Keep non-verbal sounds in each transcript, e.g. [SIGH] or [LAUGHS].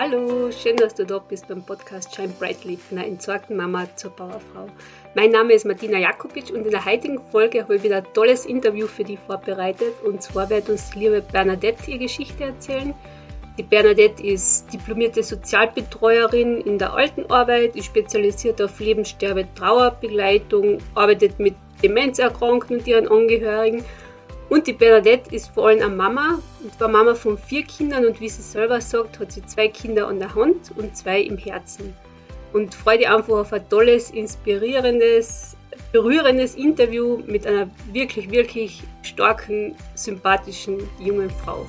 Hallo, schön, dass du da bist beim Podcast Shine Brightly einer entsorgten Mama zur Bauerfrau. Mein Name ist Martina Jakobic und in der heutigen Folge habe ich wieder ein tolles Interview für dich vorbereitet. Und zwar wird uns die liebe Bernadette ihre Geschichte erzählen. Die Bernadette ist diplomierte Sozialbetreuerin in der Altenarbeit, ist spezialisiert auf Lebenssterbe, Trauerbegleitung, arbeitet mit Demenzerkrankten und ihren Angehörigen und die Bernadette ist vor allem eine Mama, und zwar Mama von vier Kindern und wie sie selber sagt, hat sie zwei Kinder an der Hand und zwei im Herzen. Und freue dich einfach auf ein tolles, inspirierendes, berührendes Interview mit einer wirklich, wirklich starken, sympathischen jungen Frau.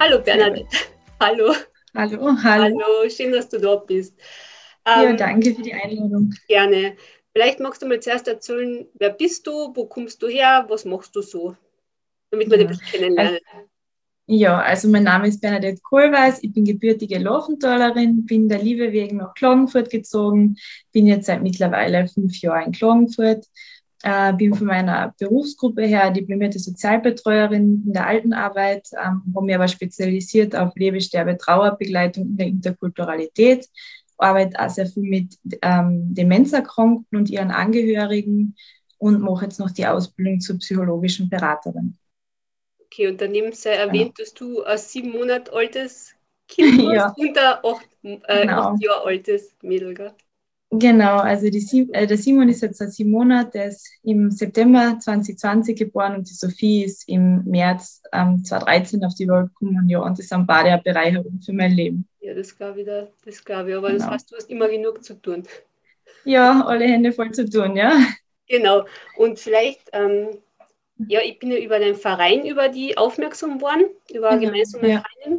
Hallo Bernadette. Hallo. Hallo, hallo. Hallo, schön, dass du da bist. Ja, ähm, danke für die Einladung. Gerne. Vielleicht magst du mal zuerst erzählen, wer bist du, wo kommst du her, was machst du so, damit wir ja. dich kennenlernen. Also, ja, also mein Name ist Bernadette Kohlweis, ich bin gebürtige Lochenthalerin, bin der Liebe wegen nach Klagenfurt gezogen, bin jetzt seit mittlerweile fünf Jahren in Klagenfurt, äh, bin von meiner Berufsgruppe her diplomierte Sozialbetreuerin in der Altenarbeit, ähm, habe mich aber spezialisiert auf Lebesterbe, Trauerbegleitung in der Interkulturalität arbeite auch sehr viel mit ähm, Demenzerkrankten und ihren Angehörigen und mache jetzt noch die Ausbildung zur psychologischen Beraterin. Okay, und daneben sei erwähnt, genau. dass du ein sieben Monate altes Kind [LAUGHS] hast ja. und ein acht, äh, genau. acht Jahre altes Mädel, gell? Genau, also die, äh, der Simon ist jetzt seit sieben Monaten, der ist im September 2020 geboren und die Sophie ist im März ähm, 2013 auf die Welt gekommen und ja, und das sind beide eine Bereicherung für mein Leben. Das glaube ich, das glaube ich, aber genau. das heißt, du hast immer genug zu tun. Ja, alle Hände voll zu tun, ja. Genau, und vielleicht, ähm, ja, ich bin ja über den Verein über die aufmerksam geworden, über genau. gemeinsame ja. Vereine.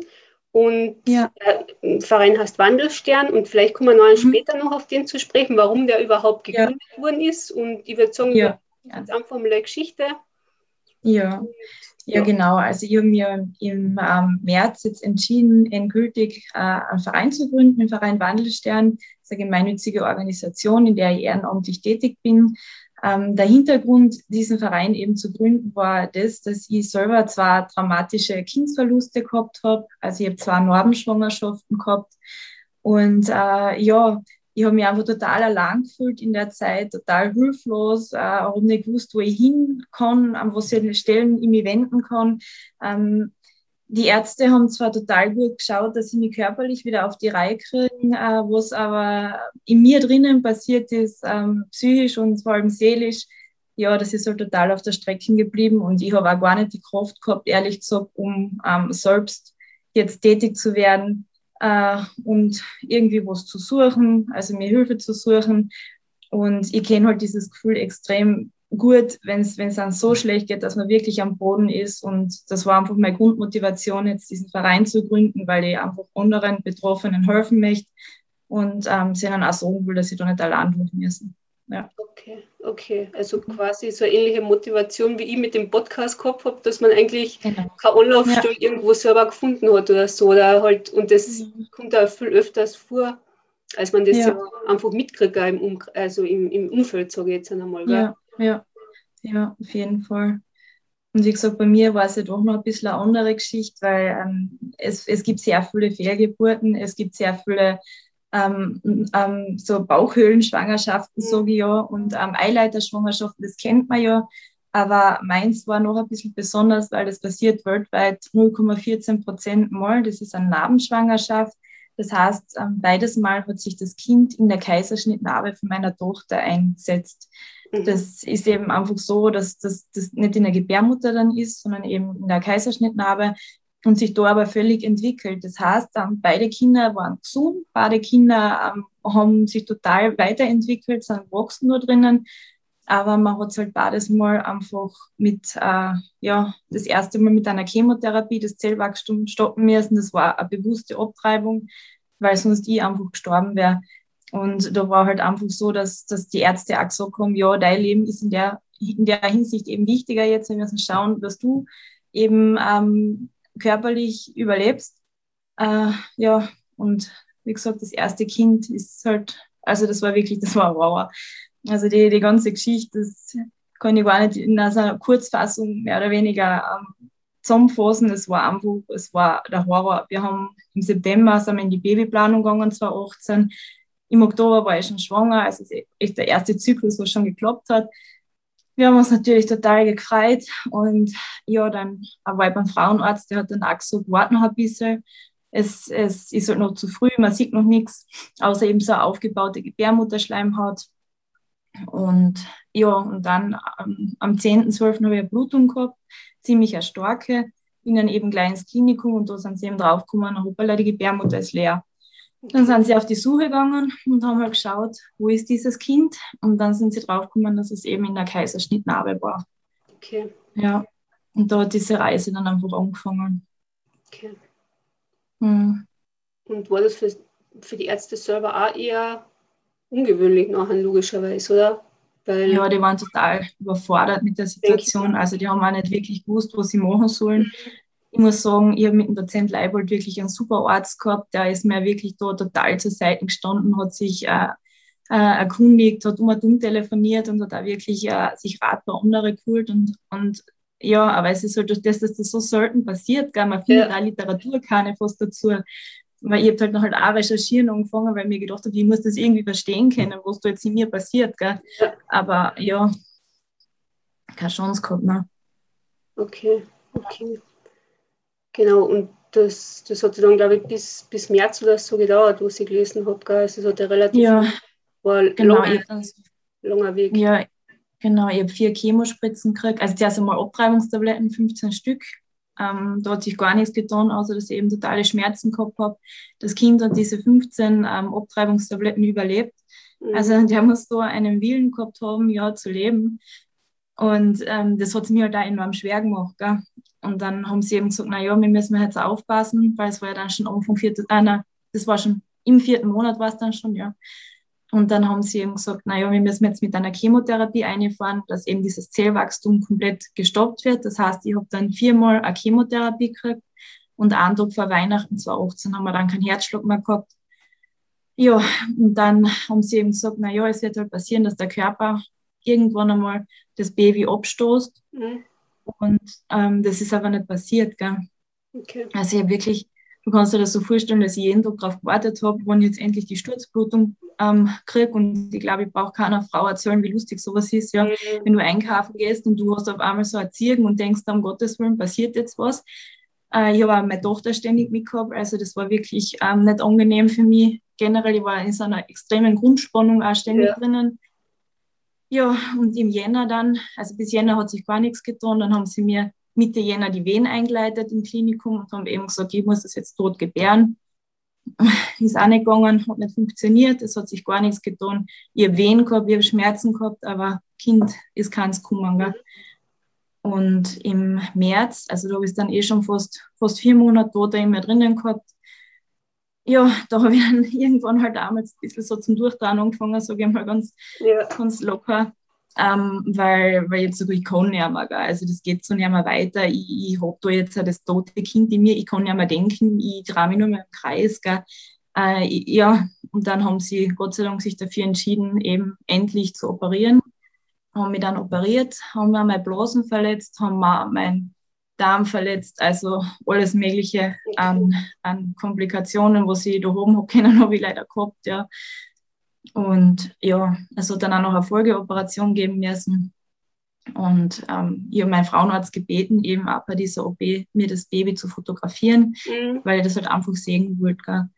Und ja. der Verein heißt Wandelstern und vielleicht kommen wir noch mhm. später noch auf den zu sprechen, warum der überhaupt gegründet ja. worden ist. Und ich würde sagen, ja. einfach mal eine Geschichte. Ja. Ja, genau. Also ich habe mir im ähm, März jetzt entschieden, endgültig äh, einen Verein zu gründen, den Verein Wandelstern. Das ist eine gemeinnützige Organisation, in der ich ehrenamtlich tätig bin. Ähm, der Hintergrund, diesen Verein eben zu gründen, war das, dass ich selber zwar traumatische Kindsverluste gehabt habe, also ich habe zwei Narbenschwangerschaften gehabt und äh, ja, ich habe mich einfach total allein gefühlt in der Zeit, total hilflos, äh, habe nicht gewusst, wo ich hin kann, an was ich Stellen ich mich wenden kann. Ähm, die Ärzte haben zwar total gut geschaut, dass sie mich körperlich wieder auf die Reihe kriegen, äh, was aber in mir drinnen passiert ist, ähm, psychisch und vor allem seelisch, ja, das ist halt total auf der Strecke geblieben und ich habe auch gar nicht die Kraft gehabt, ehrlich gesagt, um ähm, selbst jetzt tätig zu werden äh, und irgendwie was zu suchen, also mir Hilfe zu suchen. Und ich kenne halt dieses Gefühl extrem gut, wenn es dann so schlecht geht, dass man wirklich am Boden ist. Und das war einfach meine Grundmotivation, jetzt diesen Verein zu gründen, weil ich einfach anderen Betroffenen helfen möchte und ähm, sie dann auch sagen will, dass sie da nicht allein durch müssen. Ja. Okay, okay. Also quasi so eine ähnliche Motivation, wie ich mit dem Podcast gehabt habe, dass man eigentlich genau. keine Anlaufstelle ja. irgendwo selber gefunden hat oder so. Oder halt, und das mhm. kommt auch viel öfters vor, als man das ja, ja einfach mitkriegt, im, um also im, im Umfeld, sage ich jetzt einmal. Ja. Ja, ja, auf jeden Fall. Und wie gesagt, bei mir war es ja doch noch ein bisschen eine andere Geschichte, weil ähm, es, es gibt sehr viele Fehlgeburten, es gibt sehr viele ähm, ähm, so Bauchhöhlenschwangerschaften, mhm. sage ich ja, und ähm, Eileiterschwangerschaften, das kennt man ja. Aber meins war noch ein bisschen besonders, weil das passiert weltweit 0,14 Prozent mal. Das ist eine Narbenschwangerschaft. Das heißt, ähm, beides Mal hat sich das Kind in der Kaiserschnittnarbe von meiner Tochter eingesetzt. Mhm. Das ist eben einfach so, dass das, das nicht in der Gebärmutter dann ist, sondern eben in der Kaiserschnittnarbe und sich da aber völlig entwickelt. Das heißt, ähm, beide Kinder waren gesund, beide Kinder ähm, haben sich total weiterentwickelt, sind wachsen nur drinnen, aber man hat es halt beides Mal einfach mit, äh, ja, das erste Mal mit einer Chemotherapie das Zellwachstum stoppen müssen. Das war eine bewusste Abtreibung, weil sonst ich einfach gestorben wäre. Und da war halt einfach so, dass, dass die Ärzte auch gesagt haben, ja, dein Leben ist in der, in der Hinsicht eben wichtiger jetzt. Wir müssen schauen, dass du eben ähm, körperlich überlebst. Äh, ja, und wie gesagt, das erste Kind ist halt, also das war wirklich, [LAUGHS] das war wow. Also die, die ganze Geschichte, das kann ich gar nicht in einer Kurzfassung mehr oder weniger ähm, zusammenfassen, es war einfach, es war der Horror. Wir haben im September sind wir in die Babyplanung gegangen, 2018. Im Oktober war ich schon schwanger, also echt der erste Zyklus, was schon geklappt hat. Wir haben uns natürlich total gefreut und ja, dann war ich beim Frauenarzt, der hat dann auch gesagt, warte noch ein bisschen. Es, es ist halt noch zu früh, man sieht noch nichts, außer eben so eine aufgebaute Gebärmutterschleimhaut. Und ja, und dann ähm, am 10.12. habe ich eine Blutung gehabt, ziemlich eine starke. Bin dann eben gleich ins Klinikum und da sind sie eben draufgekommen, hoppala, die Gebärmutter ist leer. Dann sind sie auf die Suche gegangen und haben halt geschaut, wo ist dieses Kind? Und dann sind sie draufgekommen, dass es eben in der Kaiserschnittnarbe war. Okay. Ja, und da hat diese Reise dann einfach angefangen. Okay. Hm. Und war das für, für die Ärzte selber auch eher ungewöhnlich nachher, logischerweise, oder? Weil ja, die waren total überfordert mit der Situation. Also die haben auch nicht wirklich gewusst, was sie machen sollen. Ich muss sagen, ich habe mit dem Dozent Leibold wirklich einen super Arzt gehabt. Der ist mir wirklich da total zur Seite gestanden, hat sich äh, äh, erkundigt, hat um und um telefoniert und hat auch wirklich äh, sich Rat bei anderen geholt. Und, und ja, aber es ist halt durch das, dass das so selten passiert, gell? man findet ja. auch Literatur keine fast dazu weil ich habe halt noch halt auch recherchieren angefangen, weil mir gedacht habe, ich muss das irgendwie verstehen können, was da jetzt in mir passiert. Gell? Ja. Aber ja, keine Chance gehabt. Ne? Okay, okay. Genau, und das, das hat dann, glaube ich, bis, bis März oder so gedauert, wo ich gelesen habe. Gell? Also es hat ja relativ ja, war genau, langer, langer Weg. Ja, genau, ich habe vier Chemospritzen gekriegt. Also zuerst einmal Abtreibungstabletten, 15 Stück. Ähm, da hat sich gar nichts getan, außer dass ich eben totale Schmerzen gehabt habe. Das Kind hat diese 15 ähm, Abtreibungstabletten überlebt. Mhm. Also der muss so einen Willen gehabt haben, ja, zu leben. Und ähm, das hat es mir halt auch enorm schwer gemacht. Gell? Und dann haben sie eben gesagt, naja, wir müssen jetzt aufpassen, weil es war ja dann schon Anfang vierten, äh, nein, das war schon im vierten Monat war es dann schon, ja. Und dann haben sie eben gesagt, naja, wir müssen jetzt mit einer Chemotherapie einfahren, dass eben dieses Zellwachstum komplett gestoppt wird. Das heißt, ich habe dann viermal eine Chemotherapie gekriegt und einen Tag vor Weihnachten 2018 haben wir dann keinen Herzschlag mehr gehabt. Ja, und dann haben sie eben gesagt, naja, es wird halt passieren, dass der Körper irgendwann einmal das Baby abstoßt. Mhm. Und ähm, das ist aber nicht passiert. Gell? Okay. Also ich habe wirklich Du kannst dir das so vorstellen, dass ich jeden Tag darauf gewartet habe, wann ich jetzt endlich die Sturzblutung ähm, kriege. Und ich glaube, ich brauche keiner Frau erzählen, wie lustig sowas ist. Ja, mhm. wenn du einkaufen gehst und du hast auf einmal so ein Zirgen und denkst, um Gottes Willen, passiert jetzt was. Äh, ich habe auch meine Tochter ständig mitgehabt. Also das war wirklich ähm, nicht angenehm für mich. Generell, ich war in so einer extremen Grundspannung auch ständig ja. drinnen. Ja, und im Jänner dann, also bis Jänner hat sich gar nichts getan. Dann haben sie mir Mitte Jänner die Wehen eingeleitet im Klinikum und haben eben gesagt, ich muss das jetzt tot gebären. [LAUGHS] Ist auch nicht gegangen, hat nicht funktioniert, es hat sich gar nichts getan. Habe Wehen gehabt, habe Schmerzen gehabt, aber Kind ist keins gekommen. Gell? Und im März, also da habe ich dann eh schon fast, fast vier Monate tot immer drinnen gehabt. Ja, da habe ich dann [LAUGHS] irgendwann halt damals ein bisschen so zum Durchdrehen angefangen, sage ich mal ganz, ja. ganz locker ähm, weil, weil jetzt sogar ich kann nicht mehr, gell? also das geht so nicht mehr weiter, ich, ich habe da jetzt das tote Kind in mir, ich kann nicht mehr denken, ich drehe mich nur mehr im Kreis, gell? Äh, ja, und dann haben sie Gott sei Dank sich dafür entschieden, eben endlich zu operieren, haben mich dann operiert, haben mir meine Blasen verletzt, haben mir meinen Darm verletzt, also alles Mögliche an, an Komplikationen, was ich da oben habe können, [LAUGHS] habe ich leider gehabt, ja. Und ja, es hat dann auch noch eine Folgeoperation geben müssen. Und ähm, ich habe meinen Frauenarzt gebeten, eben auch bei dieser OP mir das Baby zu fotografieren, mhm. weil ich das halt einfach sehen wollte. Gell.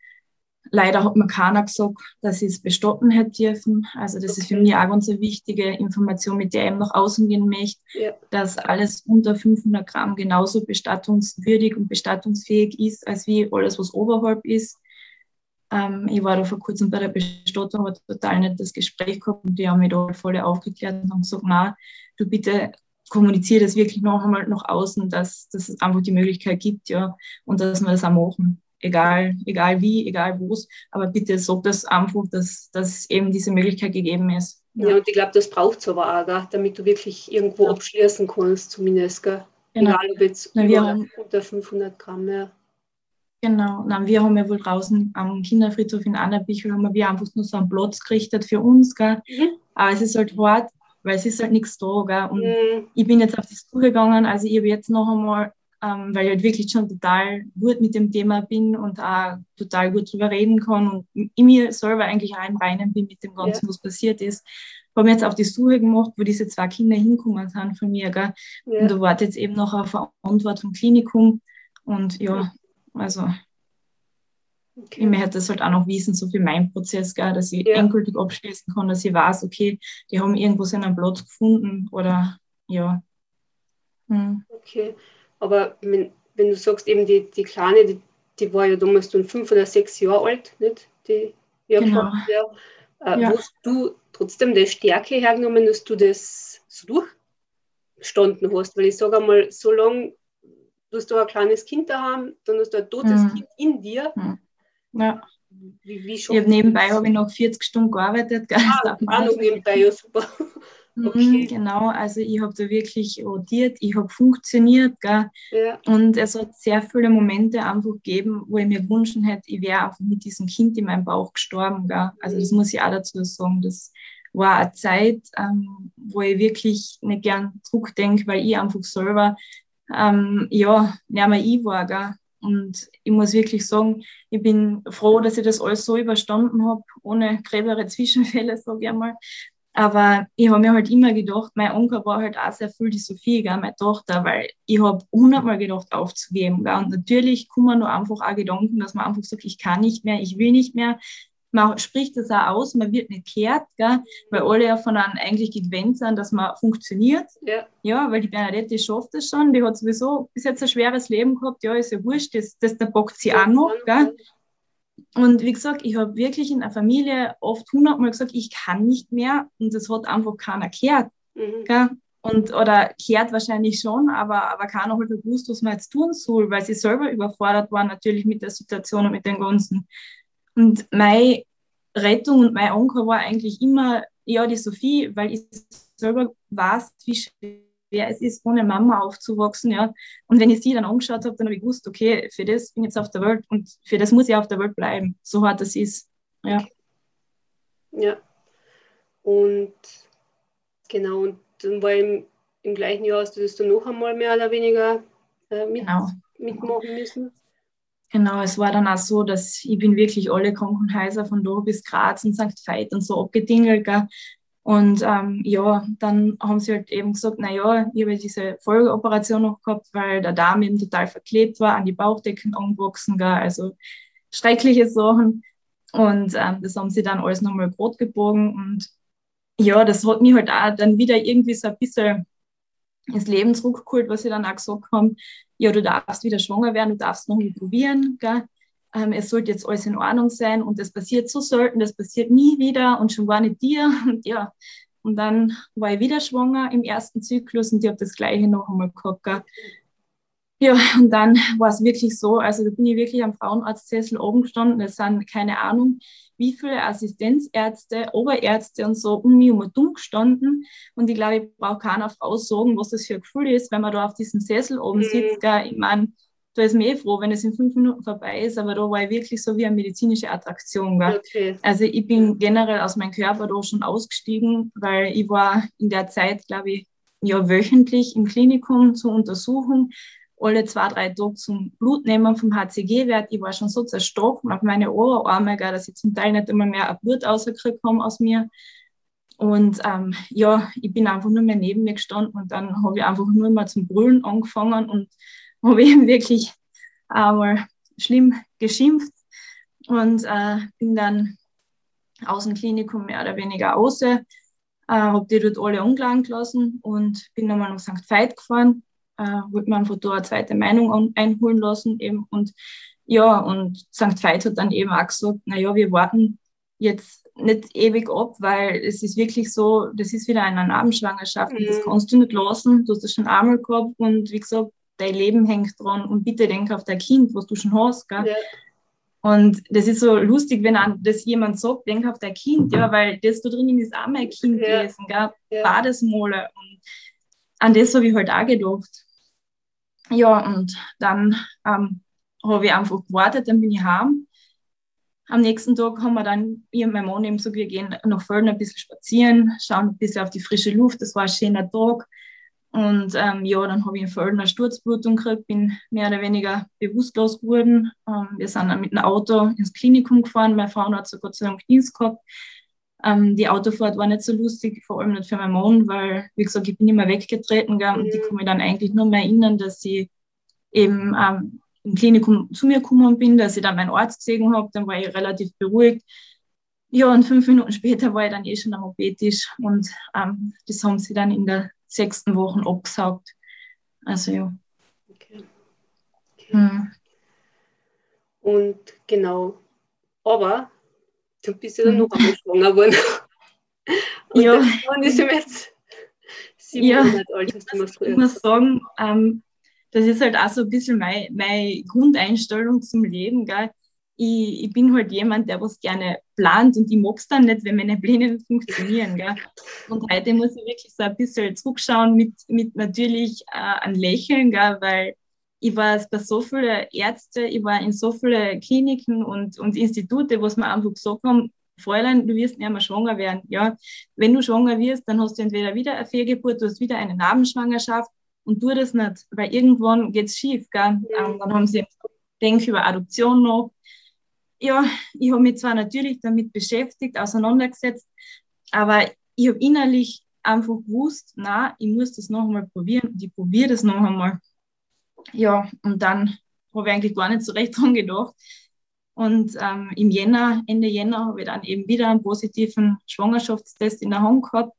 Leider hat mir keiner gesagt, dass ich es bestoppen hätte dürfen. Also das okay. ist für mich auch ganz eine wichtige Information, mit der ich eben nach außen gehen möchte, ja. dass alles unter 500 Gramm genauso bestattungswürdig und bestattungsfähig ist, als wie alles, was oberhalb ist. Ähm, ich war da vor kurzem bei der Bestattung, habe total nettes Gespräch gehabt und die haben mich da voll aufgeklärt und haben gesagt, na, du bitte kommuniziere das wirklich noch einmal nach außen, dass, dass es einfach die Möglichkeit gibt, ja, und dass wir das auch machen. Egal, egal wie, egal wo es, aber bitte sag das einfach, dass, dass eben diese Möglichkeit gegeben ist. Ja, ja und ich glaube, das braucht es aber auch, gell? damit du wirklich irgendwo ja. abschließen kannst, zumindest. Gell? Genau. Egal ob jetzt Na, über, unter 500 Gramm. Ja. Genau, Nein, wir haben ja wohl draußen am Kinderfriedhof in Annabichel haben wir einfach nur so einen Platz gerichtet für uns, gell? Mhm. aber es ist halt hart, weil es ist halt nichts da. Gell? Und mhm. ich bin jetzt auf die Suche gegangen, also ich habe jetzt noch einmal ähm, weil ich halt wirklich schon total gut mit dem Thema bin und auch total gut drüber reden kann und in mir selber eigentlich auch im Reinen bin mit dem Ganzen, ja. was passiert ist. Habe mir jetzt auf die Suche gemacht, wo diese zwei Kinder hinkommen sind von mir. Gell? Ja. Und da warte jetzt eben noch auf eine Antwort vom Klinikum. Und ja, also okay. ich möchte das halt auch noch wissen, so für meinen Prozess, gell, dass ich ja. endgültig abschließen kann, dass ich weiß, okay, die haben irgendwo seinen Platz gefunden oder ja. Hm. Okay. Aber wenn, wenn du sagst, eben die, die Kleine, die, die war ja damals dann fünf oder sechs Jahre alt, nicht? Die, ja, genau. ja. Äh, ja. Hast du trotzdem die Stärke hergenommen, dass du das so durchgestanden hast? Weil ich sage einmal, so lange, du hast da ein kleines Kind daheim, dann hast du ein totes mhm. Kind in dir. Mhm. Ja. Wie, wie ich habe nebenbei habe ich noch 40 Stunden gearbeitet. Gell? Ah, auch noch nebenbei, ja super. Mhm, okay. Genau, also ich habe da wirklich rotiert, ich habe funktioniert. Gell? Ja. Und es hat sehr viele Momente einfach gegeben, wo ich mir gewünscht hätte, ich wäre einfach mit diesem Kind in meinem Bauch gestorben. Gell? Also das muss ich auch dazu sagen. Das war eine Zeit, ähm, wo ich wirklich nicht gern zurückdenke, weil ich einfach selber ähm, ja, nicht mehr ich war. Gell? Und ich muss wirklich sagen, ich bin froh, dass ich das alles so überstanden habe, ohne gröbere Zwischenfälle, sage ich einmal. Aber ich habe mir halt immer gedacht, mein Onkel war halt auch sehr viel die Sophie, gell, meine Tochter, weil ich habe hundertmal gedacht, aufzugeben. Gell. Und natürlich kommen nur einfach auch Gedanken, dass man einfach sagt, ich kann nicht mehr, ich will nicht mehr. Man spricht das auch aus, man wird nicht kehrt, gell, weil alle ja von einem eigentlich gewöhnt sind, dass man funktioniert. Ja. ja, weil die Bernadette schafft das schon, die hat sowieso bis jetzt ein schweres Leben gehabt, ja, ist ja wurscht, das, das, da bockt sie auch noch. Gell. Und wie gesagt, ich habe wirklich in der Familie oft hundertmal gesagt, ich kann nicht mehr und das hat einfach keiner gehört. Mhm. Und, oder kehrt wahrscheinlich schon, aber, aber keiner hat gewusst, was man jetzt tun soll, weil sie selber überfordert waren natürlich mit der Situation und mit dem Ganzen. Und meine Rettung und mein Onkel war eigentlich immer, ja, die Sophie, weil ich selber weiß, wie schwer schwer es ist, ohne Mama aufzuwachsen. Ja. Und wenn ich sie dann angeschaut habe, dann habe ich gewusst, okay, für das bin ich jetzt auf der Welt und für das muss ich auf der Welt bleiben, so hart es ist. Ja. Ja. Und genau, und dann war im, im gleichen Jahr hast du das dann noch einmal mehr oder weniger äh, mit, genau. mitmachen müssen. Genau, es war dann auch so, dass ich bin wirklich alle Krankenhäuser von da bis Graz und St. Veit und so abgedingelt. Gell. Und ähm, ja, dann haben sie halt eben gesagt, na ja, ich habe diese Folgeoperation noch gehabt, weil der Darm eben total verklebt war, an die Bauchdecken angewachsen, gell, also schreckliche Sachen. Und ähm, das haben sie dann alles nochmal rot gebogen. Und ja, das hat mich halt auch dann wieder irgendwie so ein bisschen ins Leben zurückgeholt, was sie dann auch gesagt haben, ja, du darfst wieder schwanger werden, du darfst noch mal probieren, gell? Ähm, es sollte jetzt alles in Ordnung sein und das passiert so selten, das passiert nie wieder und schon gar nicht dir. [LAUGHS] Und ja, und dann war ich wieder schwanger im ersten Zyklus und ich habe das gleiche noch einmal gehabt. Gell. Ja, und dann war es wirklich so, also da bin ich wirklich am Frauenarztsessel oben gestanden, es sind keine Ahnung, wie viele Assistenzärzte, Oberärzte und so um mich herum gestanden. Und ich glaube, ich brauche keiner Frau sagen, was das für ein Gefühl ist, wenn man da auf diesem Sessel oben mhm. sitzt. Gell. Ich meine, da ist mir eh froh, wenn es in fünf Minuten vorbei ist, aber da war ich wirklich so wie eine medizinische Attraktion. Okay. Also ich bin generell aus meinem Körper da schon ausgestiegen, weil ich war in der Zeit, glaube ich, ja wöchentlich im Klinikum zur Untersuchung, alle zwei, drei Tage zum Blutnehmen vom HCG-Wert. Ich war schon so zerstochen auf meine Oberarme, dass ich zum Teil nicht immer mehr Blut rausgekriegt habe aus mir. Und ähm, ja, ich bin einfach nur mehr neben mir gestanden und dann habe ich einfach nur mal zum Brüllen angefangen und [LAUGHS] habe ich wirklich einmal schlimm geschimpft und äh, bin dann aus dem Klinikum mehr oder weniger raus, äh, habe die dort alle umgelagert gelassen und bin nochmal nach St. Veit gefahren, äh, wollte mir einfach da eine zweite Meinung einholen lassen eben und ja, und St. Veit hat dann eben auch gesagt, naja, wir warten jetzt nicht ewig ab, weil es ist wirklich so, das ist wieder eine Narbenschwangerschaft mhm. das kannst du nicht lassen, du hast das schon einmal gehabt und wie gesagt, dein Leben hängt dran und bitte denk auf dein Kind, was du schon hast. Gell? Ja. Und das ist so lustig, wenn das jemand sagt, denk auf dein Kind, ja, weil das da drinnen ist auch mein Kind ja. gewesen, gell? Ja. Badesmole. Und an das habe ich halt auch gedacht. Ja, und dann ähm, habe ich einfach gewartet, dann bin ich heim. Am nächsten Tag haben wir dann, ich und mein Mann eben so, wir gehen nach Völlen ein bisschen spazieren, schauen ein bisschen auf die frische Luft. Das war ein schöner Tag. Und ähm, ja, dann habe ich in Völln eine Sturzblutung gekriegt, bin mehr oder weniger bewusstlos geworden. Ähm, wir sind dann mit dem Auto ins Klinikum gefahren. Meine Frau hat so Gott sei Dank Dienst gehabt. Ähm, die Autofahrt war nicht so lustig, vor allem nicht für meinen Mann, weil, wie gesagt, ich bin immer weggetreten gell, und ich kann mich dann eigentlich nur mehr erinnern, dass ich eben ähm, im Klinikum zu mir gekommen bin, dass ich dann meinen Arzt gesehen habe, dann war ich relativ beruhigt. Ja, und fünf Minuten später war ich dann eh schon am OP-Tisch und ähm, das haben sie dann in der sechsten Woche abgesaugt. Also ja. Okay. okay. Hm. Und genau, aber du bist ja dann hm. noch einmal schwanger geworden. [LAUGHS] Und ja. der ist jetzt sieben ja. Monate alt, hast du mal früher. Ich muss sagen, ähm, das ist halt auch so ein bisschen meine, meine Grundeinstellung zum Leben. Gell? Ich, ich bin halt jemand, der was gerne plant und ich mag es dann nicht, wenn meine Pläne nicht funktionieren. Gell? Und heute muss ich wirklich so ein bisschen zurückschauen mit, mit natürlich äh, ein Lächeln, gell? weil ich war bei so vielen Ärzten, ich war in so vielen Kliniken und, und Institute, wo es mir einfach gesagt haben, Fräulein, du wirst nicht mehr schwanger werden. Ja, wenn du schwanger wirst, dann hast du entweder wieder eine Fehlgeburt, du hast wieder eine Narbenschwangerschaft und tu das nicht, weil irgendwann geht es schief. Gell? Mhm. Ähm, dann haben sie denkt über Adoption noch. Ja, ich habe mich zwar natürlich damit beschäftigt, auseinandergesetzt, aber ich habe innerlich einfach gewusst, na, ich muss das noch einmal probieren und ich probiere das noch einmal. Ja, und dann habe ich eigentlich gar nicht so recht [LAUGHS] dran gedacht. Und ähm, im Jänner, Ende Jänner, habe ich dann eben wieder einen positiven Schwangerschaftstest in der Hand gehabt.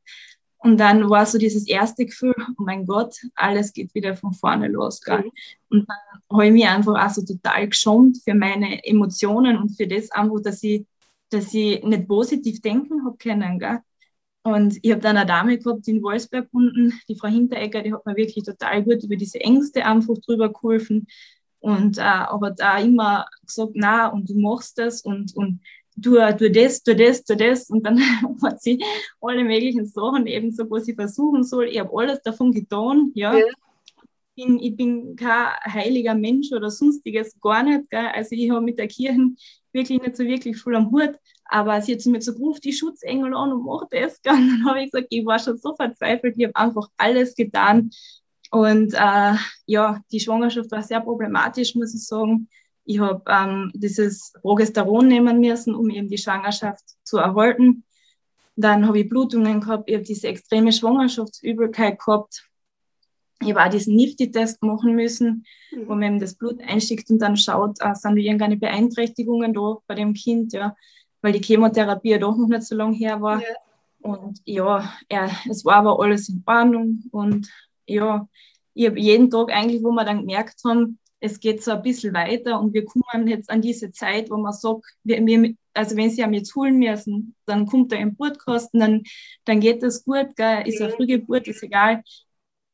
Und dann war so dieses erste Gefühl, oh mein Gott, alles geht wieder von vorne los. Gell? Mhm. Und dann habe ich mich einfach auch so total geschont für meine Emotionen und für das einfach, dass ich, dass ich nicht positiv denken habe können. Gell? Und ich habe dann eine Dame gehabt in Wolfsberg unten, die Frau Hinteregger, die hat mir wirklich total gut über diese Ängste einfach drüber geholfen. Und äh, aber da immer gesagt, na, und du machst das und, und tu, tu das, tu das, tu das. Und dann [LAUGHS] hat sie alle möglichen Sachen eben so, was ich versuchen soll. Ich habe alles davon getan, ja. ja. Ich, bin, ich bin kein heiliger Mensch oder sonstiges, gar nicht. Gell? Also ich habe mit der Kirche wirklich nicht so wirklich viel am Hut. Aber sie hat mir so gerufen, die Schutzengel an und mach das. Gell? [LAUGHS] Und dann habe ich gesagt, ich war schon so verzweifelt, ich habe einfach alles getan. Und äh, ja, die Schwangerschaft war sehr problematisch, muss ich sagen. Ich habe ähm, dieses Progesteron nehmen müssen, um eben die Schwangerschaft zu erhalten. Dann habe ich Blutungen gehabt, ich habe diese extreme Schwangerschaftsübelkeit gehabt. Ich habe auch diesen Nifty-Test machen müssen, mhm. wo man eben das Blut einschickt und dann schaut, äh, sind da irgendeine Beeinträchtigungen da bei dem Kind, ja, weil die Chemotherapie ja doch noch nicht so lange her war. Ja. Und ja, er, es war aber alles in Ordnung und ja, ich habe jeden Tag eigentlich, wo wir dann gemerkt haben, es geht so ein bisschen weiter und wir kommen jetzt an diese Zeit, wo man sagt, wir, wir, also wenn sie am jetzt holen müssen, dann kommt er im Geburtkosten, dann, dann geht das gut, gell? ist eine Frühgeburt, ist egal.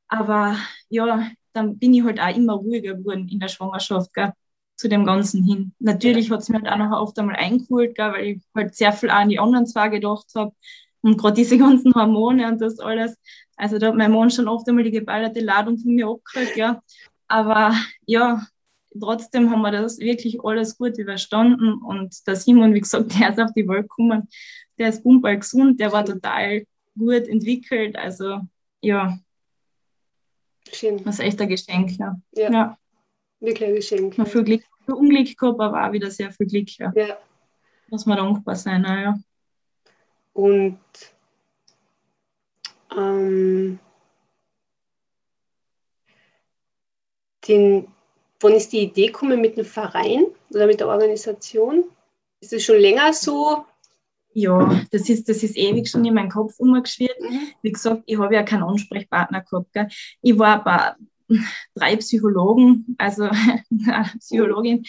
Aber ja, dann bin ich halt auch immer ruhiger geworden in der Schwangerschaft, gell? zu dem Ganzen hin. Natürlich hat es mir halt auch noch oft einmal eingeholt, gell? weil ich halt sehr viel auch an die anderen zwei gedacht habe und gerade diese ganzen Hormone und das alles. Also da hat mein Mann schon oft einmal die geballerte Ladung von mir abgekriegt, ja. Aber ja, trotzdem haben wir das wirklich alles gut überstanden. Und der Simon, wie gesagt, [LAUGHS] der ist auf die Welt gekommen, der ist bumper gesund, der war total gut entwickelt. Also ja, Schön. das ist echt ein Geschenk. Ja. ja. ja. Wirklich ein Geschenk. Man viel, Glück, viel Unglück gehabt, aber auch wieder sehr viel Glück. Ja. ja. Muss man dankbar sein. Ja. Und ähm, den, wann ist die Idee gekommen mit dem Verein oder mit der Organisation? Ist das schon länger so? Ja, das ist, das ist ewig schon in meinen Kopf umgeschwirrt. Mhm. Wie gesagt, ich habe ja keinen Ansprechpartner gehabt. Gell. Ich war bei [LAUGHS] drei Psychologen, also [LAUGHS] Psychologin.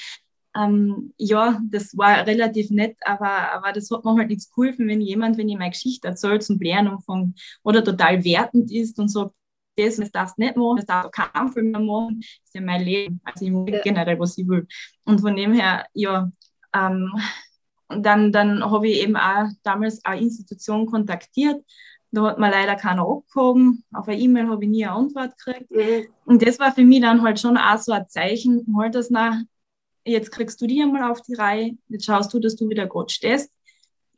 Ähm, ja, das war relativ nett, aber, aber das hat mir halt nichts geholfen, wenn jemand, wenn ich meine Geschichte erzählt zum Lernumfang oder total wertend ist und sagt, das, das darfst du nicht machen, das darfst du keinen Film mehr machen, das ist ja mein Leben. Also ich mache ja. generell, was ich will. Und von dem her, ja, ähm, dann, dann habe ich eben auch damals eine Institution kontaktiert. Da hat mir leider keiner abgehoben. Auf eine E-Mail habe ich nie eine Antwort gekriegt. Mhm. Und das war für mich dann halt schon auch so ein Zeichen, halt das nach, jetzt kriegst du die einmal auf die Reihe, jetzt schaust du, dass du wieder Gott stehst.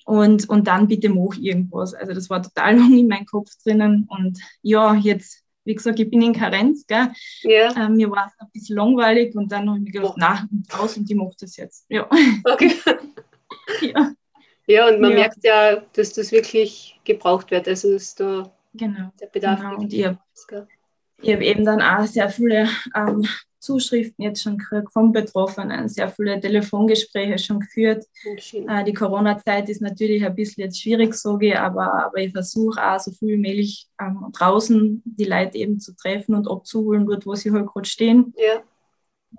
Und, und dann bitte mach irgendwas. Also das war total [LAUGHS] lang in meinem Kopf drinnen. Und ja, jetzt wie gesagt, ich bin in Karenz, gell? Ja. Ähm, mir war es ein bisschen langweilig und dann habe ich mir gedacht, na, raus und ich mache das jetzt. Ja. Okay. [LAUGHS] ja. ja, und man ja. merkt ja, dass das wirklich gebraucht wird. Also dass da genau. der Bedarf genau. Und ich habe hab eben dann auch sehr viele ähm, Zuschriften jetzt schon gekriegt vom Betroffenen, sehr viele Telefongespräche schon geführt. Äh, die Corona-Zeit ist natürlich ein bisschen jetzt schwierig, sage ich, aber, aber ich versuche auch so viel wie möglich ähm, draußen die Leute eben zu treffen und abzuholen, dort, wo sie halt gerade stehen. Ja.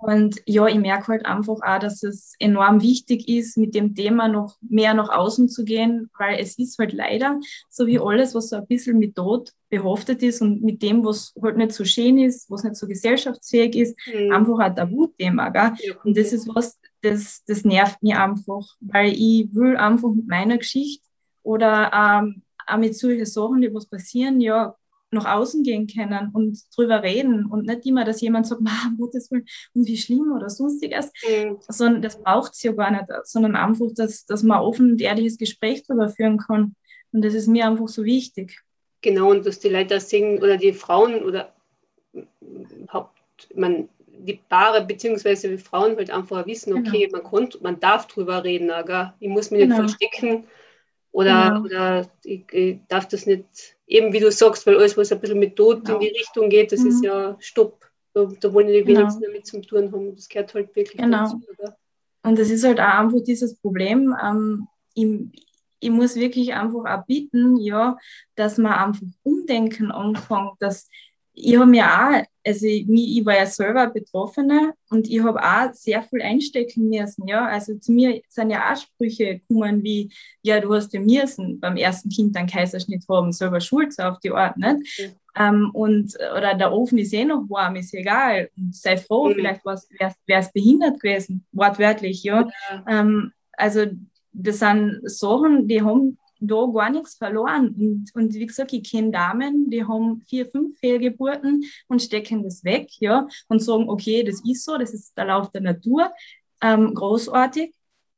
Und ja, ich merke halt einfach auch, dass es enorm wichtig ist, mit dem Thema noch mehr nach außen zu gehen, weil es ist halt leider, so wie alles, was so ein bisschen mit Tod behaftet ist und mit dem, was halt nicht so schön ist, was nicht so gesellschaftsfähig ist, mhm. einfach ein Tabuthema. Gell? Ja, und das ist was, das, das nervt mich einfach, weil ich will einfach mit meiner Geschichte oder ähm, auch mit solchen Sachen, die was passieren, ja, nach außen gehen können und drüber reden und nicht immer, dass jemand sagt, [LAUGHS] um Gottes Willen, und wie schlimm oder sonstiges, mhm. sondern das braucht es ja gar nicht, sondern einfach, dass, dass man offen und ehrliches Gespräch darüber führen kann. Und das ist mir einfach so wichtig. Genau, und dass die Leute singen oder die Frauen oder überhaupt, man, die Paare beziehungsweise die Frauen halt einfach wissen, okay, genau. man, konnt, man darf drüber reden, aber ich muss mich genau. nicht verstecken oder, genau. oder ich, ich, darf das nicht, eben wie du sagst, weil alles, was ein bisschen mit Tod genau. in die Richtung geht, das mhm. ist ja Stopp. Da, da wollen die genau. wenigsten damit zum tun haben. Das gehört halt wirklich genau. dazu. Oder? Und das ist halt auch einfach dieses Problem. Ähm, ich, ich muss wirklich einfach auch bitten, ja, dass man einfach umdenken anfängt, dass ich habe mir auch, also ich, ich war ja selber Betroffene und ich habe auch sehr viel einstecken müssen, ja. Also zu mir sind ja auch Sprüche gekommen wie, ja, du hast ja müssen beim ersten Kind einen Kaiserschnitt haben, selber schuld auf die Art, nicht? Mhm. Ähm, und, oder der Ofen ist eh noch warm, ist egal. Und sei froh, mhm. vielleicht wäre es behindert gewesen, wortwörtlich, ja. ja. Ähm, also das sind Sachen, die haben da gar nichts verloren. Und, und wie gesagt, ich kenne Damen, die haben vier, fünf Fehlgeburten und stecken das weg, ja, und sagen, okay, das ist so, das ist der Lauf der Natur, ähm, großartig,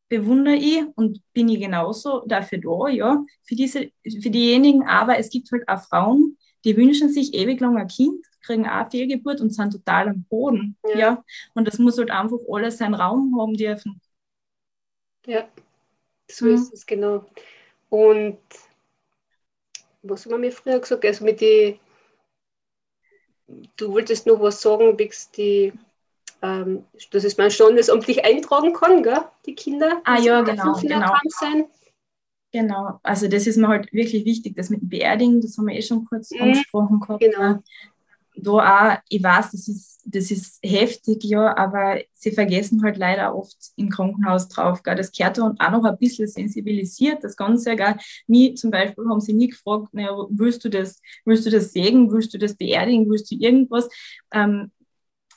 bewundere ich und bin ich genauso dafür da, ja, für diese, für diejenigen, aber es gibt halt auch Frauen, die wünschen sich ewig lang ein Kind, kriegen auch Fehlgeburt und sind total am Boden, ja, ja? und das muss halt einfach alles seinen Raum haben dürfen. Ja, so mhm. ist es, genau. Und was haben wir mir früher gesagt? Also mit die, du wolltest noch was sagen, die, ähm, dass es man standesamtlich eintragen kann, gell? die Kinder. Ah ja, genau. genau. Sein. Genau, also das ist mir halt wirklich wichtig, das mit dem Beerdigen, das haben wir eh schon kurz mhm. angesprochen gehabt. Genau da auch, ich weiß, das ist, das ist heftig, ja, aber sie vergessen halt leider oft im Krankenhaus drauf. Gell. Das gehört und auch noch ein bisschen sensibilisiert, das Ganze. Gell. Mich zum Beispiel haben sie nie gefragt, naja, willst du das, willst du das sägen, willst du das beerdigen, willst du irgendwas? Ähm,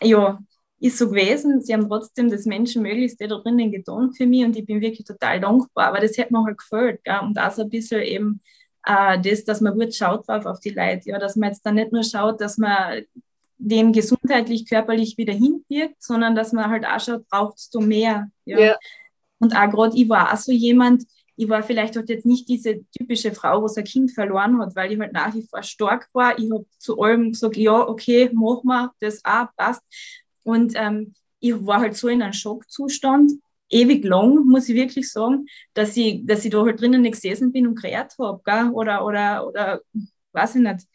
ja, ist so gewesen. Sie haben trotzdem das Menschenmöglichste da drinnen getan für mich und ich bin wirklich total dankbar. Aber das hat mir halt gefällt. Gell. Und so ein bisschen eben äh, das, dass man gut schaut drauf auf die Leute, ja, dass man jetzt dann nicht nur schaut, dass man den gesundheitlich, körperlich wieder hinwirkt, sondern dass man halt auch schaut, brauchst du mehr. Ja. ja. Und auch gerade, ich war auch so jemand, ich war vielleicht halt jetzt nicht diese typische Frau, wo sein Kind verloren hat, weil ich halt nach wie vor stark war. Ich habe zu allem gesagt, ja, okay, mach mal, das auch, passt. Und ähm, ich war halt so in einem Schockzustand, ewig lang, muss ich wirklich sagen, dass ich, dass ich da halt drinnen nicht gesessen bin und geredet habe, gell? oder, oder, oder, weiß ich nicht,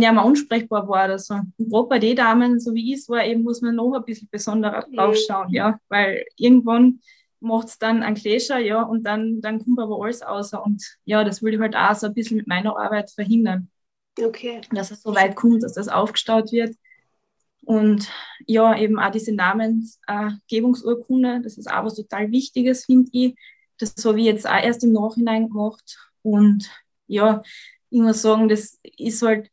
ja, mal unsprechbar war oder so. Und gerade bei den Damen, so wie ich es war, eben muss man noch ein bisschen besonderer drauf schauen, ja, weil irgendwann macht es dann einen Gläscher, ja, und dann, dann kommt aber alles raus. Und ja, das will ich halt auch so ein bisschen mit meiner Arbeit verhindern. Okay. Dass es so weit kommt, dass das aufgestaut wird. Und ja, eben auch diese Namensgebungsurkunde, das ist auch was total Wichtiges, finde ich. Das habe ich jetzt auch erst im Nachhinein gemacht. Und ja, ich muss sagen, das ist halt,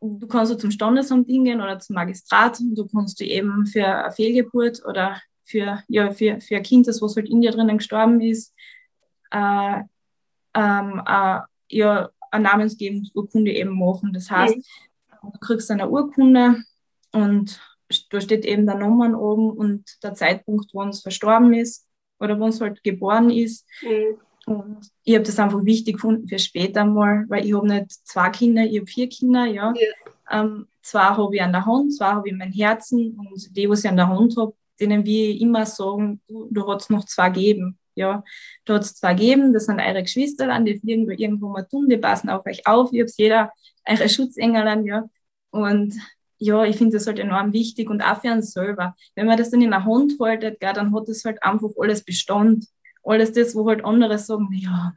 du kannst so zum Standesamt hingehen oder zum Magistrat und du kannst du eben für eine Fehlgeburt oder für, ja, für, für ein Kind, das was halt in dir drinnen gestorben ist, äh, ähm, äh, ja, eine Namensgebungsurkunde eben machen. Das heißt, du kriegst eine Urkunde, und da steht eben der Nummern oben und der Zeitpunkt, wo uns verstorben ist oder wo uns halt geboren ist. Mhm. Und ich habe das einfach wichtig gefunden für später mal, weil ich habe nicht zwei Kinder, ich habe vier Kinder, ja. ja. Ähm, zwei habe ich an der Hand, zwei habe ich in meinem Herzen und die, was ich an der Hand habe, denen wir immer sagen, du, du hast noch zwei geben. Ja, du hast zwei geben, das sind eure Geschwister, die fliegen irgendwo mal tun, die passen auf euch auf, ihr habt jeder eure Schutzengel, ja. Und ja, ich finde das halt enorm wichtig und auch für uns selber. Wenn man das dann in der Hand haltet, gell, dann hat das halt einfach alles Bestand. Alles das, wo halt andere sagen, ja,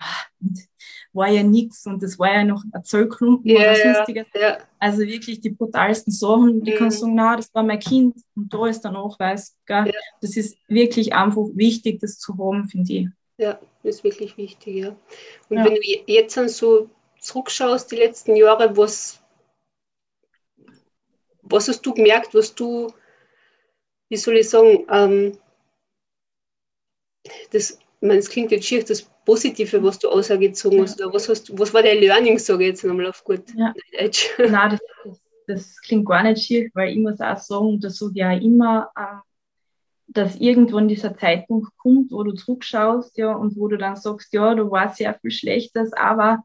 war ja nichts und das war ja noch ein Zöllklumpen Ja, oder sonstiges. ja. Also wirklich die brutalsten Sachen, die Mhm. kannst du sagen, na, das war mein Kind und da ist der Nachweis. Gell? Ja. Das ist wirklich einfach wichtig, das zu haben, finde ich. Ja, das ist wirklich wichtig, ja. Und Ja. wenn du je- jetzt dann so zurückschaust, die letzten Jahre, was, was hast du gemerkt, was du, wie soll ich sagen, ähm, das, ich meine, es klingt jetzt schier, das Positive, was du ausgezogen hast, oder was, hast, was war dein Learning, sage ich jetzt einmal auf gut Ja. Deutsch? [LAUGHS] Nein, das, das, das klingt gar nicht schief, weil ich muss auch sagen, das sage ich auch immer, ähm, dass irgendwann dieser Zeitpunkt kommt, wo du zurückschaust, ja, und wo du dann sagst, ja, da war sehr viel Schlechtes, aber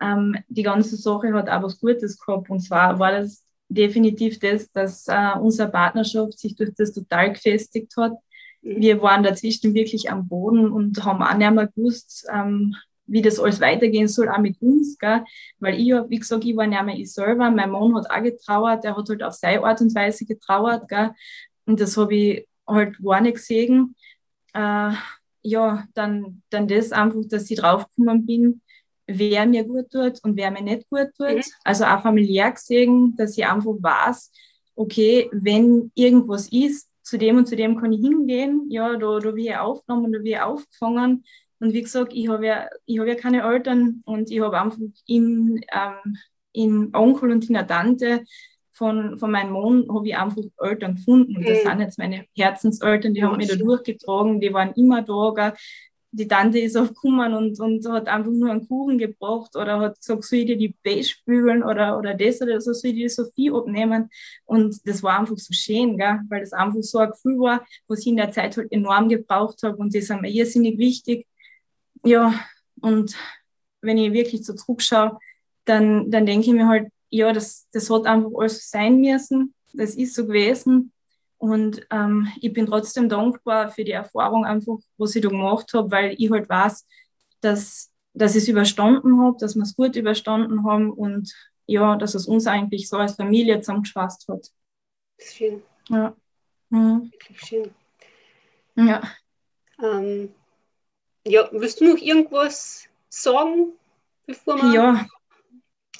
ähm, die ganze Sache hat auch was Gutes gehabt. Und zwar war das definitiv das, dass äh, unsere Partnerschaft sich durch das total gefestigt hat. Wir waren dazwischen wirklich am Boden und haben auch nicht mehr gewusst, ähm, wie das alles weitergehen soll, auch mit uns, gell? weil ich, hab, wie gesagt, ich war nicht mehr ich selber, mein Mann hat auch getrauert, der hat halt auf seine Art und Weise getrauert, gell? und das habe ich halt gar nicht gesehen. Äh, ja, dann, dann das einfach, dass ich draufgekommen bin, wer mir gut tut und wer mir nicht gut tut. Mhm. Also auch familiär gesehen, dass ich einfach weiß, okay, wenn irgendwas ist, zu dem und zu dem kann ich hingehen, ja, da, da wie ich aufgenommen, da wie ich aufgefangen. Und wie gesagt, ich habe ja, ich habe ja keine Eltern und ich habe einfach in, ähm, in Onkel und in der Tante von, von meinem Mann habe ich einfach Eltern gefunden. Und das Mhm. sind jetzt meine Herzenseltern, die haben mich da durchgetragen, die waren immer da. Die Tante ist aufgekommen und, und hat einfach nur einen Kuchen gebracht oder hat gesagt, soll ich dir die Beige bügeln oder, oder das oder so, soll ich dir Sophie abnehmen. Und das war einfach so schön, gell? weil das einfach so ein Gefühl war, was ich in der Zeit halt enorm gebraucht habe und das ist mir irrsinnig wichtig. Ja, und wenn ich wirklich so zurückschaue, dann, dann denke ich mir halt, ja, das, das hat einfach alles sein müssen. Das ist so gewesen. Und ähm, ich bin trotzdem dankbar für die Erfahrung einfach, was ich da gemacht habe, weil ich halt weiß, dass, dass ich es überstanden habe, dass wir es gut überstanden haben und ja, dass es uns eigentlich so als Familie zusammengeschweißt hat. Das ist schön, Ja. Mhm. wirklich schön. Ja. Ähm, ja, willst du noch irgendwas sagen, bevor wir Ja,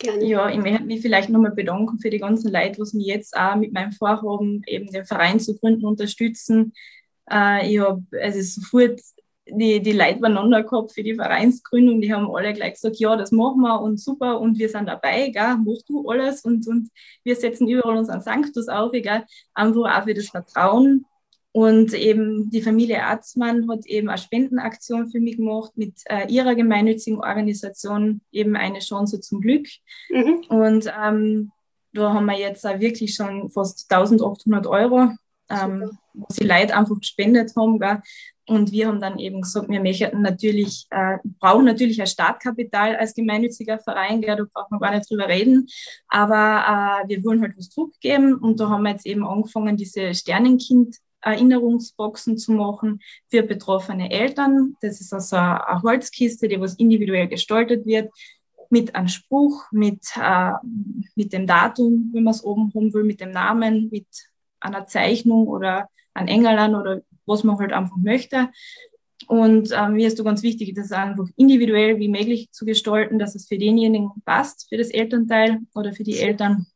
gerne? Ja, ich möchte mich vielleicht nochmal bedanken für die ganzen Leute, was mich jetzt auch mit meinem Vorhaben, eben den Verein zu gründen, unterstützen. Äh, ich habe also sofort die, die Leute beieinander gehabt für die Vereinsgründung. Die haben alle gleich gesagt, ja, das machen wir und super und wir sind dabei, gell, mach du alles und, und wir setzen überall unseren Sanctus auf, egal, einfach auch für das Vertrauen. Und eben die Familie Arzmann hat eben eine Spendenaktion für mich gemacht mit äh, ihrer gemeinnützigen Organisation, eben eine Chance zum Glück. Mhm. Und ähm, da haben wir jetzt auch wirklich schon fast 1800 Euro, ähm, was die Leute einfach gespendet haben. Gell? Und wir haben dann eben gesagt, wir möchten natürlich, äh, brauchen natürlich ein Startkapital als gemeinnütziger Verein, gell? da braucht man gar nicht drüber reden. Aber äh, wir wollen halt was zurückgeben. Und da haben wir jetzt eben angefangen, diese Sternenkind Erinnerungsboxen zu machen für betroffene Eltern. Das ist also eine Holzkiste, die was individuell gestaltet wird, mit einem Spruch, mit, äh, mit dem Datum, wenn man es oben haben will, mit dem Namen, mit einer Zeichnung oder an Engelern oder was man halt einfach möchte. Und ähm, mir ist so ganz wichtig, das einfach individuell wie möglich zu gestalten, dass es für denjenigen passt, für das Elternteil oder für die Eltern.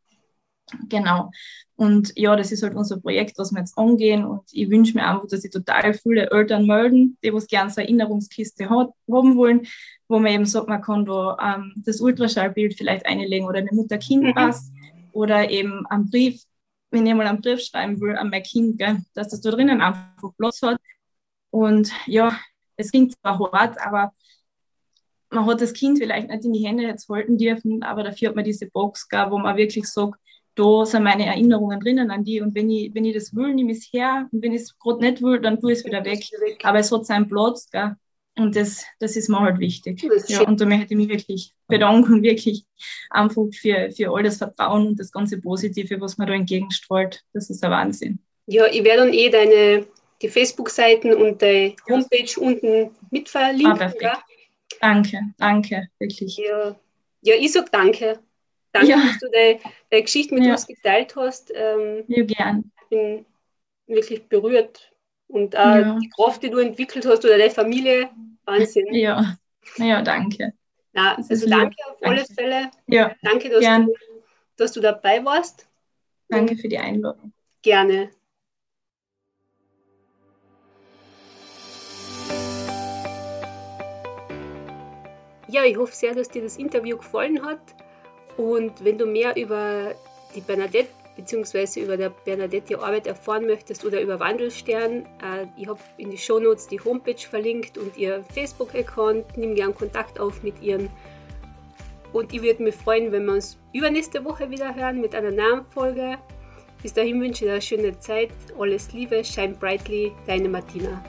Genau. Und ja, das ist halt unser Projekt, was wir jetzt angehen. Und ich wünsche mir einfach, dass sich total viele Eltern melden, die was gerne so eine Erinnerungskiste hat, haben wollen, wo man eben sagt, man kann da ähm, das Ultraschallbild vielleicht einlegen oder eine Mutter-Kind-Pass mhm. oder eben einen Brief, wenn ich mal einen Brief schreiben will an mein Kind, gell, dass das da drinnen einfach Platz hat. Und ja, es klingt zwar hart, aber man hat das Kind vielleicht nicht in die Hände jetzt halten dürfen, aber dafür hat man diese Box gehabt, wo man wirklich sagt, da sind meine Erinnerungen drinnen an die und wenn ich, wenn ich das will, nehme ich es her und wenn ich es gerade nicht will, dann tue ich es wieder weg. Aber es hat seinen Platz, gell? und das, das ist mir halt wichtig. Ja, und da möchte ich mich wirklich bedanken, wirklich einfach für, für all das Vertrauen und das ganze Positive, was mir da entgegenstrahlt. Das ist ein Wahnsinn. Ja, ich werde dann eh deine die Facebook-Seiten und die Homepage unten mit verlinken. Ah, ja? Danke, danke, wirklich. Ja, ja ich sage danke. Danke, ja. dass du deine, deine Geschichte mit uns geteilt hast. Ähm, ja, gern. Ich bin wirklich berührt und auch ja. die Kraft, die du entwickelt hast oder deine Familie, Wahnsinn. Ja, ja danke. Na, also danke auf alle danke. Fälle. Ja, danke, dass du, dass du dabei warst. Danke für die Einladung. Gerne. Ja, ich hoffe sehr, dass dir das Interview gefallen hat. Und wenn du mehr über die Bernadette beziehungsweise über der Bernadette Arbeit erfahren möchtest oder über Wandelstern, äh, ich habe in die Shownotes die Homepage verlinkt und ihr Facebook-Account. Nimm gern Kontakt auf mit ihren. Und ich würde mich freuen, wenn wir uns übernächste Woche wieder hören mit einer neuen Folge. Bis dahin wünsche ich dir eine schöne Zeit. Alles Liebe, shine brightly, deine Martina.